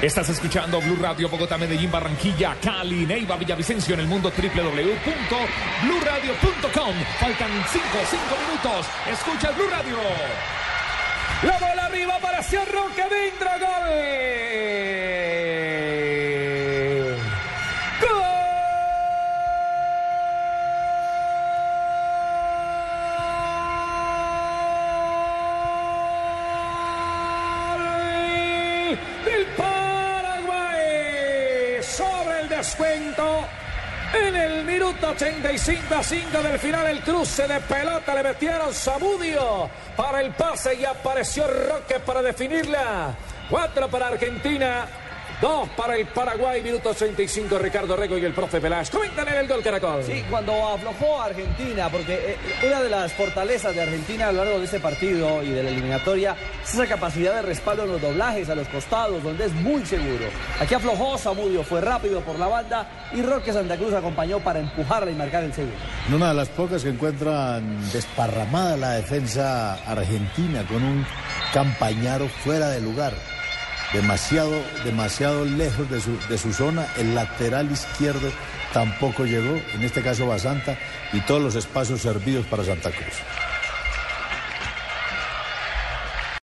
Estás escuchando Blue Radio Bogotá, Medellín, Barranquilla, Cali, Neiva, Villavicencio en el mundo www.bluradio.com. Faltan 5, 5 minutos. Escucha Blue Radio. La bola arriba apareció Roque Vindra, sobre el descuento. En el minuto 85 a 5 del final, el cruce de pelota le metieron Samudio para el pase y apareció Roque para definirla. Cuatro para Argentina, dos para el Paraguay, minuto 85, Ricardo Rego y el profe Peláez. Comentan en el gol Caracol. Sí, cuando aflojó a Argentina, porque eh, una de las fortalezas de Argentina a lo largo de este partido y de la eliminatoria es esa capacidad de respaldo en los doblajes, a los costados, donde es muy seguro. Aquí aflojó Samudio, fue rápido por la banda y Roque Santa Cruz acompañó para empujarla y marcar el segundo. Una de las pocas que encuentran desparramada la defensa argentina con un campañaro fuera de lugar. Demasiado, demasiado lejos de su, de su zona. El lateral izquierdo tampoco llegó, en este caso Basanta, y todos los espacios servidos para Santa Cruz.